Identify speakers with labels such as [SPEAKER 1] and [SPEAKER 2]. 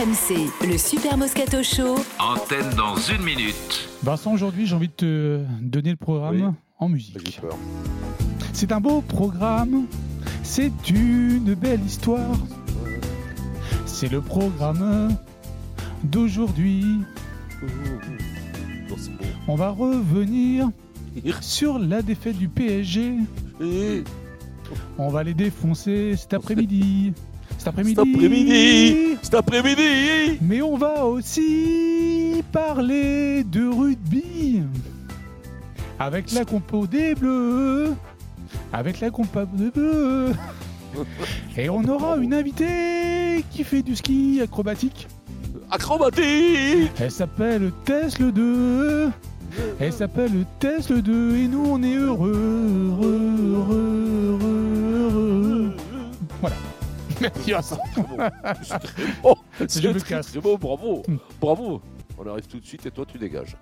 [SPEAKER 1] RMC, le Super Moscato Show.
[SPEAKER 2] Antenne dans une minute.
[SPEAKER 3] Vincent, aujourd'hui, j'ai envie de te donner le programme
[SPEAKER 4] Oui.
[SPEAKER 3] en musique. C'est un beau programme, c'est une belle histoire. C'est le programme d'aujourd'hui. On va revenir sur la défaite du PSG. On va les défoncer cet après-midi. Cet après-midi.
[SPEAKER 4] Cet après-midi Cet après-midi
[SPEAKER 3] Mais on va aussi parler de rugby avec la compo des Bleus, avec la compo des Bleus. Et on aura une invitée qui fait du ski acrobatique.
[SPEAKER 4] Acrobatique
[SPEAKER 3] Elle s'appelle Tesla 2. Elle s'appelle Tesla 2 et nous on est heureux, heureux, heureux, heureux, heureux. Voilà. Merci Vincent.
[SPEAKER 4] Oh, c'est très,
[SPEAKER 3] casse.
[SPEAKER 4] très beau, bravo. Bravo On arrive tout de suite et toi tu dégages.